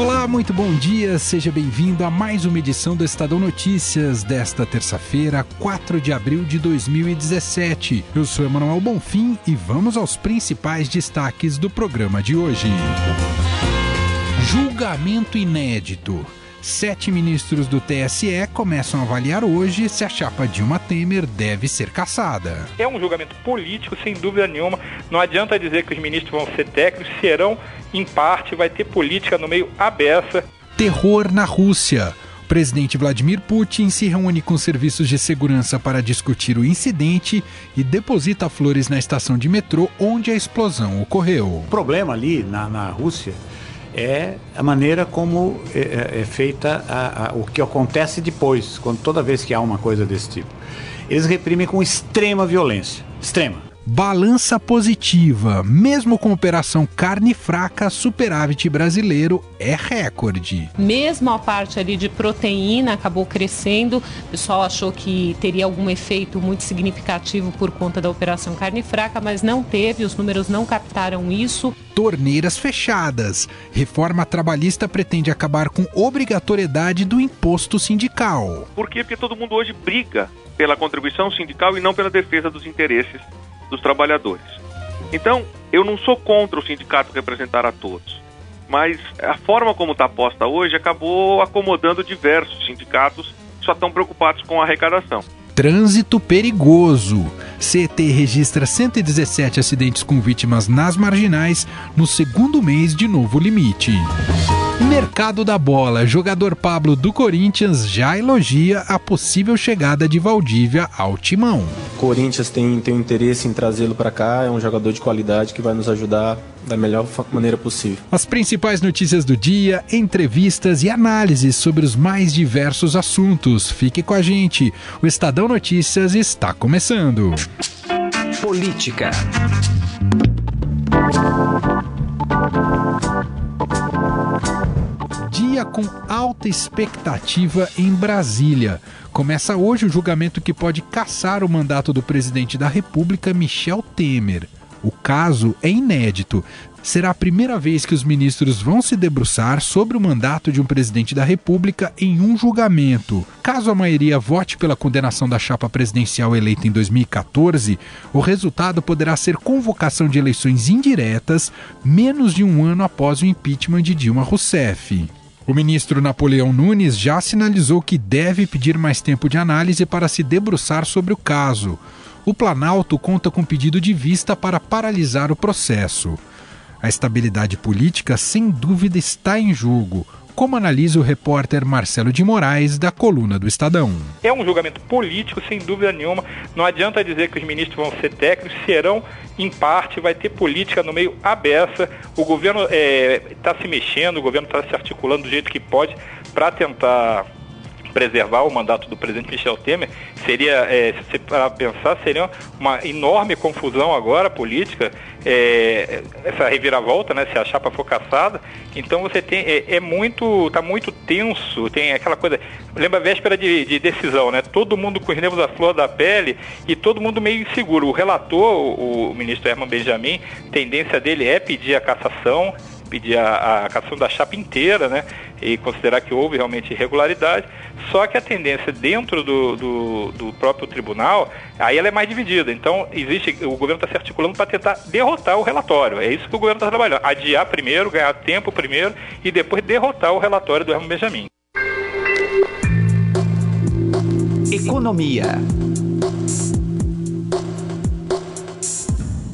Olá, muito bom dia, seja bem-vindo a mais uma edição do Estadão Notícias desta terça-feira, 4 de abril de 2017. Eu sou Emanuel Bonfim e vamos aos principais destaques do programa de hoje. Julgamento inédito. Sete ministros do TSE começam a avaliar hoje se a chapa Dilma Temer deve ser cassada. É um julgamento político, sem dúvida nenhuma. Não adianta dizer que os ministros vão ser técnicos, serão, em parte, vai ter política no meio aberta. Terror na Rússia. O presidente Vladimir Putin se reúne com serviços de segurança para discutir o incidente e deposita flores na estação de metrô onde a explosão ocorreu. O problema ali na, na Rússia é a maneira como é, é, é feita a, a, o que acontece depois, quando toda vez que há uma coisa desse tipo. Eles reprimem com extrema violência, extrema. Balança positiva, mesmo com operação carne fraca, superávit brasileiro é recorde. Mesmo a parte ali de proteína acabou crescendo, o pessoal achou que teria algum efeito muito significativo por conta da operação carne fraca, mas não teve, os números não captaram isso. Torneiras fechadas. Reforma trabalhista pretende acabar com obrigatoriedade do imposto sindical. Por quê? Porque todo mundo hoje briga pela contribuição sindical e não pela defesa dos interesses dos trabalhadores. Então, eu não sou contra o sindicato representar a todos, mas a forma como está posta hoje acabou acomodando diversos sindicatos que só estão preocupados com a arrecadação. Trânsito perigoso. CET registra 117 acidentes com vítimas nas marginais no segundo mês de novo limite. Mercado da bola. Jogador Pablo do Corinthians já elogia a possível chegada de Valdívia ao timão. Corinthians tem, tem um interesse em trazê-lo para cá, é um jogador de qualidade que vai nos ajudar da melhor maneira possível. As principais notícias do dia, entrevistas e análises sobre os mais diversos assuntos. Fique com a gente. O Estadão Notícias está começando. Política. Com alta expectativa em Brasília. Começa hoje o julgamento que pode caçar o mandato do presidente da República, Michel Temer. O caso é inédito. Será a primeira vez que os ministros vão se debruçar sobre o mandato de um presidente da República em um julgamento. Caso a maioria vote pela condenação da chapa presidencial eleita em 2014, o resultado poderá ser convocação de eleições indiretas menos de um ano após o impeachment de Dilma Rousseff. O ministro Napoleão Nunes já sinalizou que deve pedir mais tempo de análise para se debruçar sobre o caso. O Planalto conta com pedido de vista para paralisar o processo. A estabilidade política, sem dúvida, está em jogo como analisa o repórter Marcelo de Moraes, da coluna do Estadão. É um julgamento político, sem dúvida nenhuma. Não adianta dizer que os ministros vão ser técnicos, serão, em parte, vai ter política no meio aberta. O governo está é, se mexendo, o governo está se articulando do jeito que pode para tentar preservar o mandato do presidente Michel Temer, seria, é, se para pensar, seria uma enorme confusão agora política, é, essa reviravolta, né, se a chapa for caçada. Então você tem, é, é muito, está muito tenso, tem aquela coisa, lembra a véspera de, de, decisão, né? Todo mundo com os nervos à flor da pele e todo mundo meio inseguro. O relator, o, o ministro Herman Benjamin, tendência dele é pedir a cassação, pedir a, a cassação da chapa inteira, né? E considerar que houve realmente irregularidade. Só que a tendência dentro do, do, do próprio tribunal, aí ela é mais dividida. Então, existe, o governo está se articulando para tentar derrotar o relatório. É isso que o governo está trabalhando. Adiar primeiro, ganhar tempo primeiro e depois derrotar o relatório do Herman Benjamin. Economia.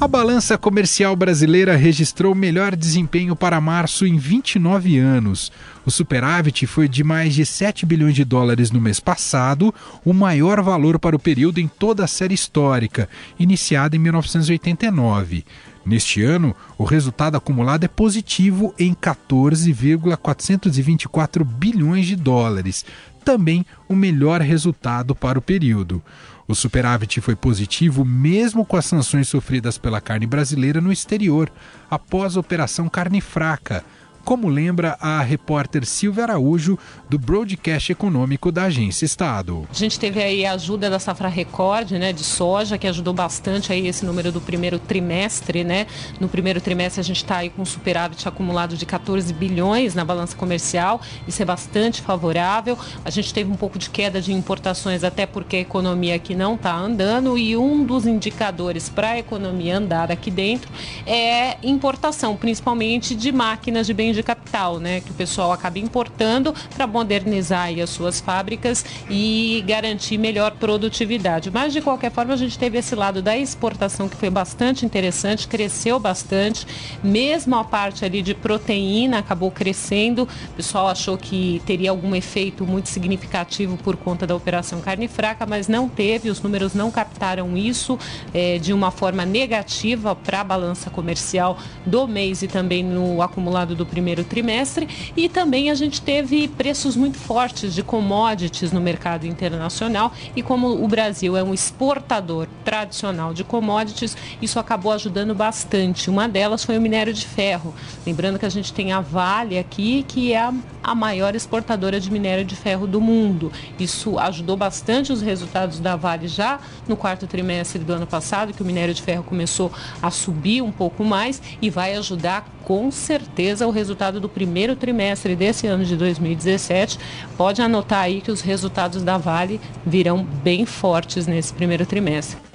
A balança comercial brasileira registrou melhor desempenho para março em 29 anos. O superávit foi de mais de 7 bilhões de dólares no mês passado, o maior valor para o período em toda a série histórica, iniciada em 1989. Neste ano, o resultado acumulado é positivo em 14,424 bilhões de dólares, também o melhor resultado para o período. O superávit foi positivo mesmo com as sanções sofridas pela carne brasileira no exterior, após a Operação Carne Fraca como lembra a repórter Silvia Araújo, do broadcast econômico da Agência Estado. A gente teve aí a ajuda da safra recorde né, de soja, que ajudou bastante aí esse número do primeiro trimestre. Né? No primeiro trimestre a gente está aí com um superávit acumulado de 14 bilhões na balança comercial, isso é bastante favorável. A gente teve um pouco de queda de importações, até porque a economia aqui não está andando, e um dos indicadores para a economia andar aqui dentro é importação, principalmente de máquinas de bens de capital, né? Que o pessoal acaba importando para modernizar as suas fábricas e garantir melhor produtividade. Mas de qualquer forma a gente teve esse lado da exportação que foi bastante interessante, cresceu bastante, mesmo a parte ali de proteína acabou crescendo. O pessoal achou que teria algum efeito muito significativo por conta da operação carne fraca, mas não teve. Os números não captaram isso é, de uma forma negativa para a balança comercial do mês e também no acumulado do primeiro primeiro trimestre e também a gente teve preços muito fortes de commodities no mercado internacional e como o Brasil é um exportador tradicional de commodities, isso acabou ajudando bastante. Uma delas foi o minério de ferro. Lembrando que a gente tem a Vale aqui, que é a, maior exportadora de minério de ferro do mundo. Isso ajudou bastante os resultados da Vale já no quarto trimestre do ano passado, que o minério de ferro começou a subir um pouco mais e vai ajudar com certeza o resultado do primeiro trimestre desse ano de 2017. Pode anotar aí que os resultados da Vale virão bem fortes nesse primeiro trimestre.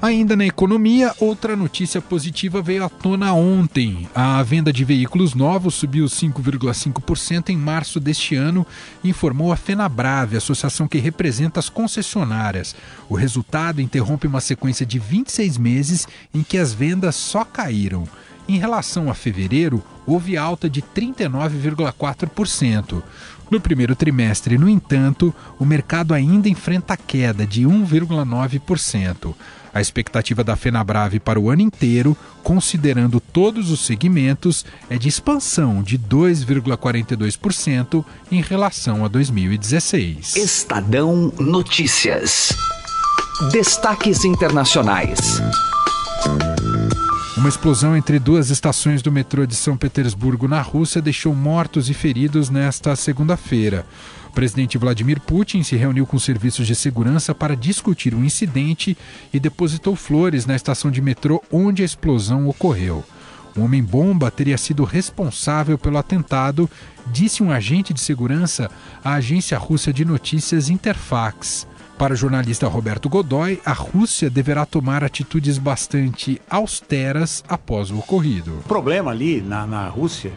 Ainda na economia, outra notícia positiva veio à tona ontem. A venda de veículos novos subiu 5,5% em março deste ano, informou a Fenabrave, associação que representa as concessionárias. O resultado interrompe uma sequência de 26 meses em que as vendas só caíram. Em relação a fevereiro, houve alta de 39,4%. No primeiro trimestre, no entanto, o mercado ainda enfrenta queda de 1,9%. A expectativa da Fenabrave para o ano inteiro, considerando todos os segmentos, é de expansão de 2,42% em relação a 2016. Estadão Notícias. Destaques internacionais. Uma explosão entre duas estações do metrô de São Petersburgo, na Rússia, deixou mortos e feridos nesta segunda-feira. O presidente Vladimir Putin se reuniu com serviços de segurança para discutir o um incidente e depositou flores na estação de metrô onde a explosão ocorreu. O homem-bomba teria sido responsável pelo atentado, disse um agente de segurança à agência russa de notícias Interfax. Para o jornalista Roberto Godoy, a Rússia deverá tomar atitudes bastante austeras após o ocorrido. O problema ali na, na Rússia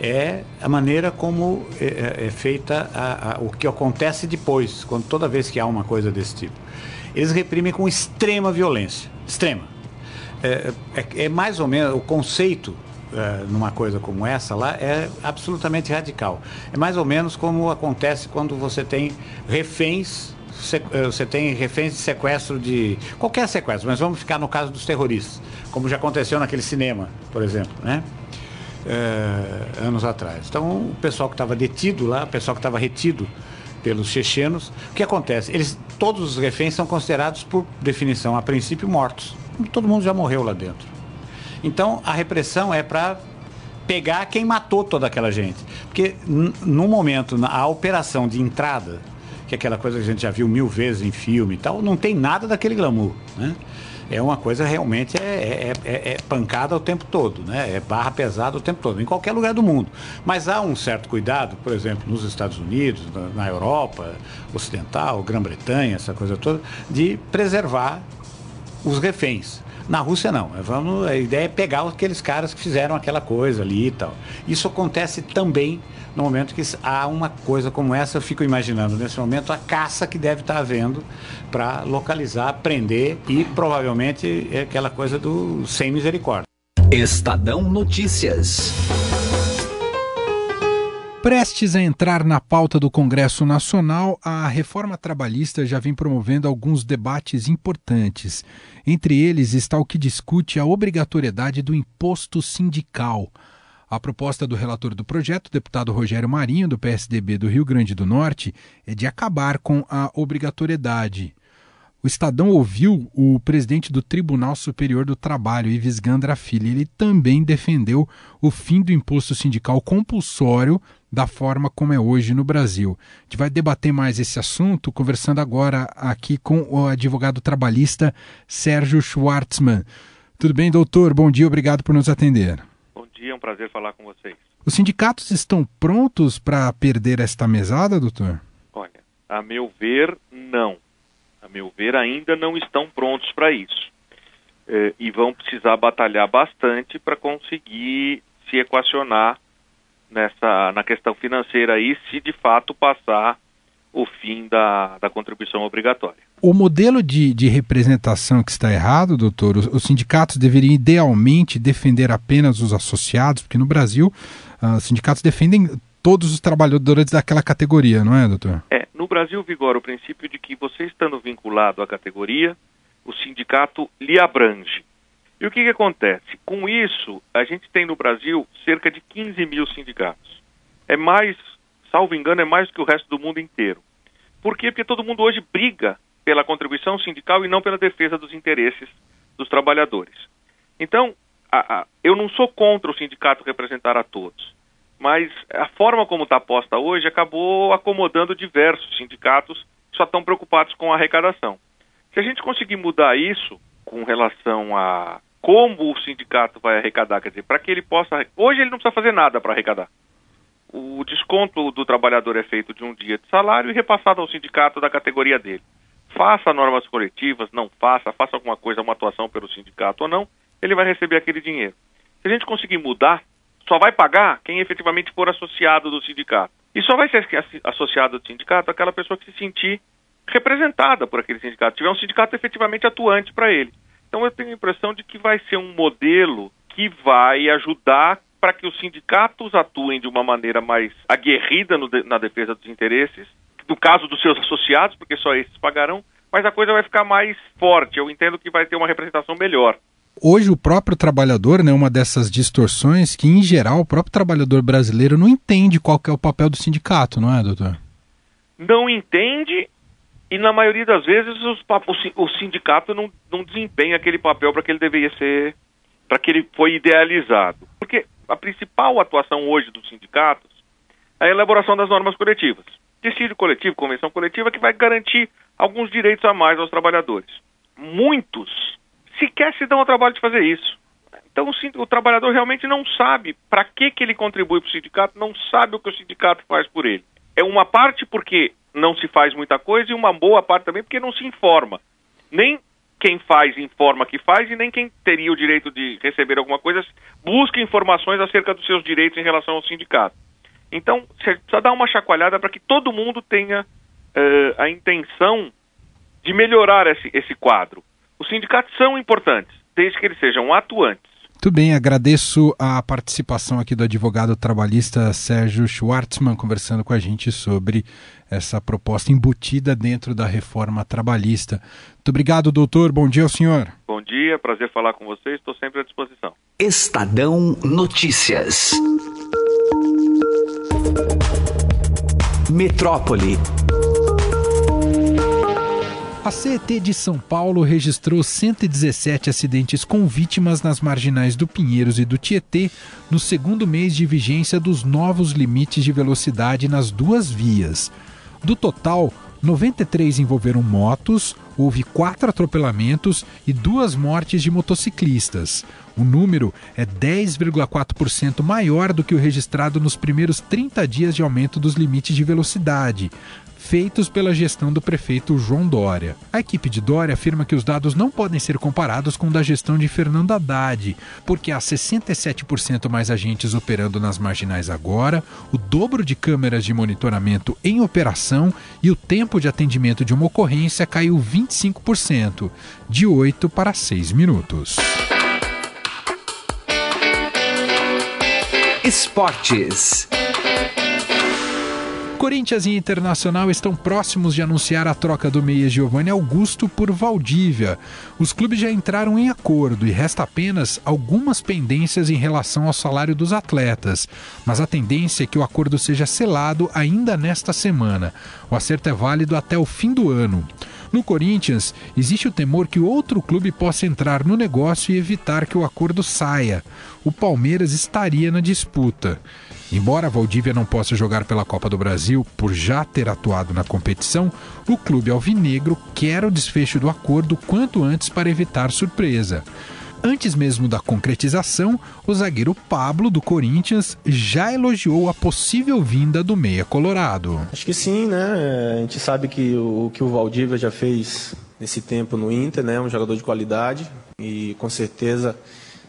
é a maneira como é, é, é feita a, a, o que acontece depois, quando toda vez que há uma coisa desse tipo. Eles reprimem com extrema violência, extrema. É, é, é mais ou menos o conceito é, numa coisa como essa lá é absolutamente radical. É mais ou menos como acontece quando você tem reféns você tem reféns de sequestro de. qualquer sequestro, mas vamos ficar no caso dos terroristas, como já aconteceu naquele cinema, por exemplo, né? É, anos atrás. Então, o pessoal que estava detido lá, o pessoal que estava retido pelos chechenos, o que acontece? Eles, todos os reféns são considerados, por definição, a princípio, mortos. Todo mundo já morreu lá dentro. Então, a repressão é para pegar quem matou toda aquela gente. Porque, no momento, a operação de entrada que é aquela coisa que a gente já viu mil vezes em filme e tal, não tem nada daquele glamour, né? É uma coisa realmente é, é, é, é pancada o tempo todo, né? É barra pesada o tempo todo, em qualquer lugar do mundo. Mas há um certo cuidado, por exemplo, nos Estados Unidos, na, na Europa Ocidental, Grã-Bretanha, essa coisa toda, de preservar os reféns. Na Rússia não. Vamos, a ideia é pegar aqueles caras que fizeram aquela coisa ali e tal. Isso acontece também no momento que há uma coisa como essa, eu fico imaginando nesse momento a caça que deve estar havendo para localizar, prender e provavelmente é aquela coisa do sem misericórdia. Estadão Notícias. Prestes a entrar na pauta do Congresso Nacional, a reforma trabalhista já vem promovendo alguns debates importantes. Entre eles está o que discute a obrigatoriedade do imposto sindical. A proposta do relator do projeto, deputado Rogério Marinho, do PSDB do Rio Grande do Norte, é de acabar com a obrigatoriedade. O Estadão ouviu o presidente do Tribunal Superior do Trabalho, Ives Gandra Filho. Ele também defendeu o fim do imposto sindical compulsório da forma como é hoje no Brasil. A gente vai debater mais esse assunto conversando agora aqui com o advogado trabalhista Sérgio Schwartzman. Tudo bem, doutor? Bom dia, obrigado por nos atender. Bom dia, é um prazer falar com vocês. Os sindicatos estão prontos para perder esta mesada, doutor? Olha, a meu ver, não a meu ver, ainda não estão prontos para isso. É, e vão precisar batalhar bastante para conseguir se equacionar nessa, na questão financeira aí, se de fato passar o fim da, da contribuição obrigatória. O modelo de, de representação que está errado, doutor, os, os, sindicatos deveriam idealmente defender apenas os associados, porque no Brasil uh, os sindicatos defendem todos os trabalhadores daquela categoria, não é, doutor? É, no Brasil vigora o princípio de que você estando vinculado à categoria, o sindicato lhe abrange. E o que, que acontece? Com isso, a gente tem no Brasil cerca de 15 mil sindicatos. É mais, salvo engano, é mais do que o resto do mundo inteiro. Por quê? Porque todo mundo hoje briga pela contribuição sindical e não pela defesa dos interesses dos trabalhadores. Então, a, a, eu não sou contra o sindicato representar a todos mas a forma como está posta hoje acabou acomodando diversos sindicatos que só estão preocupados com a arrecadação. Se a gente conseguir mudar isso com relação a como o sindicato vai arrecadar, quer dizer, para que ele possa. Hoje ele não precisa fazer nada para arrecadar. O desconto do trabalhador é feito de um dia de salário e repassado ao sindicato da categoria dele. Faça normas coletivas, não faça, faça alguma coisa, uma atuação pelo sindicato ou não, ele vai receber aquele dinheiro. Se a gente conseguir mudar só vai pagar quem efetivamente for associado do sindicato. E só vai ser associado do sindicato aquela pessoa que se sentir representada por aquele sindicato, tiver um sindicato efetivamente atuante para ele. Então eu tenho a impressão de que vai ser um modelo que vai ajudar para que os sindicatos atuem de uma maneira mais aguerrida no, na defesa dos interesses, no caso dos seus associados, porque só esses pagarão, mas a coisa vai ficar mais forte. Eu entendo que vai ter uma representação melhor hoje o próprio trabalhador, né, uma dessas distorções que, em geral, o próprio trabalhador brasileiro não entende qual é o papel do sindicato, não é, doutor? Não entende e, na maioria das vezes, os, o, o sindicato não, não desempenha aquele papel para que ele deveria ser, para que ele foi idealizado. Porque a principal atuação hoje dos sindicatos é a elaboração das normas coletivas. Decídio coletivo, convenção coletiva, que vai garantir alguns direitos a mais aos trabalhadores. Muitos sequer se dão ao trabalho de fazer isso. Então o, o trabalhador realmente não sabe para que, que ele contribui para o sindicato, não sabe o que o sindicato faz por ele. É uma parte porque não se faz muita coisa e uma boa parte também porque não se informa. Nem quem faz informa que faz e nem quem teria o direito de receber alguma coisa busca informações acerca dos seus direitos em relação ao sindicato. Então, precisa dar uma chacoalhada para que todo mundo tenha uh, a intenção de melhorar esse, esse quadro. Os sindicatos são importantes, desde que eles sejam atuantes. Muito bem, agradeço a participação aqui do advogado trabalhista Sérgio Schwartzman conversando com a gente sobre essa proposta embutida dentro da reforma trabalhista. Muito obrigado, doutor. Bom dia ao senhor. Bom dia, prazer falar com vocês, estou sempre à disposição. Estadão Notícias. Metrópole. A CET de São Paulo registrou 117 acidentes com vítimas nas marginais do Pinheiros e do Tietê no segundo mês de vigência dos novos limites de velocidade nas duas vias. Do total, 93 envolveram motos, houve quatro atropelamentos e duas mortes de motociclistas. O número é 10,4% maior do que o registrado nos primeiros 30 dias de aumento dos limites de velocidade feitos pela gestão do prefeito João Dória. A equipe de Dória afirma que os dados não podem ser comparados com o da gestão de Fernando Haddad, porque há 67% mais agentes operando nas marginais agora, o dobro de câmeras de monitoramento em operação e o tempo de atendimento de uma ocorrência caiu 25%, de 8 para 6 minutos. Esportes. Corinthians e Internacional estão próximos de anunciar a troca do meia Giovanni Augusto por Valdívia. Os clubes já entraram em acordo e resta apenas algumas pendências em relação ao salário dos atletas, mas a tendência é que o acordo seja selado ainda nesta semana. O acerto é válido até o fim do ano. No Corinthians, existe o temor que outro clube possa entrar no negócio e evitar que o acordo saia. O Palmeiras estaria na disputa. Embora Valdívia não possa jogar pela Copa do Brasil por já ter atuado na competição, o clube alvinegro quer o desfecho do acordo quanto antes para evitar surpresa. Antes mesmo da concretização, o zagueiro Pablo, do Corinthians, já elogiou a possível vinda do Meia Colorado. Acho que sim, né? A gente sabe que o que o Valdívia já fez nesse tempo no Inter, né? Um jogador de qualidade e com certeza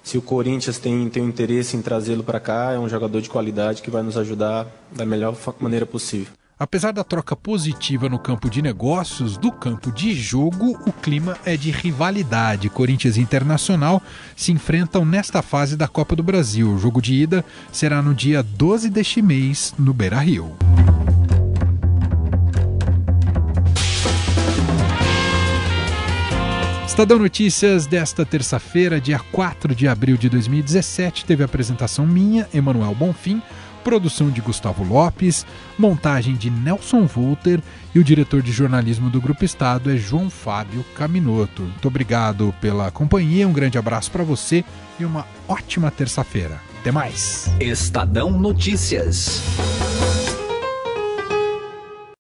se o Corinthians tem, tem um interesse em trazê-lo para cá, é um jogador de qualidade que vai nos ajudar da melhor maneira possível. Apesar da troca positiva no campo de negócios, do campo de jogo, o clima é de rivalidade. Corinthians e Internacional se enfrentam nesta fase da Copa do Brasil. O jogo de ida será no dia 12 deste mês, no Beira Rio. Estadão Notícias desta terça-feira, dia 4 de abril de 2017, teve apresentação minha, Emanuel Bonfim produção de Gustavo Lopes, montagem de Nelson Volter e o diretor de jornalismo do Grupo Estado é João Fábio Caminoto. Muito obrigado pela companhia, um grande abraço para você e uma ótima terça-feira. Até mais. Estadão Notícias.